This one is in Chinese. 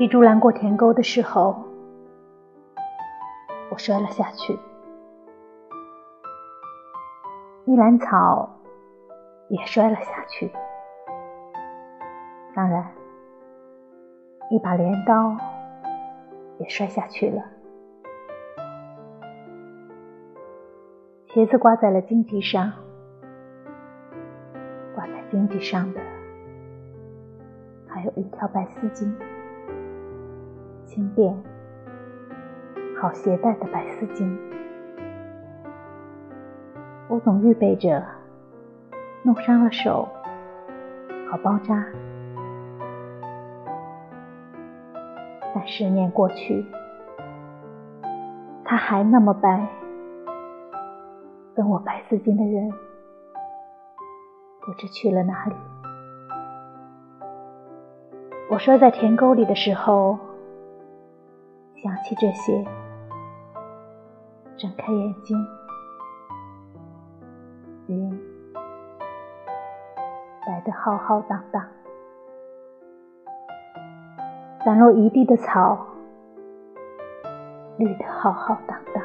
提竹篮过田沟的时候，我摔了下去。一篮草也摔了下去。当然，一把镰刀也摔下去了。鞋子挂在了荆棘上，挂在荆棘上的还有一条白丝巾，轻便、好携带的白丝巾。我总预备着，弄伤了手，好包扎。但十年过去，它还那么白。跟我白丝巾的人，不知去了哪里。我摔在田沟里的时候，想起这些，睁开眼睛，云白得浩浩荡荡，散落一地的草绿得浩浩荡荡。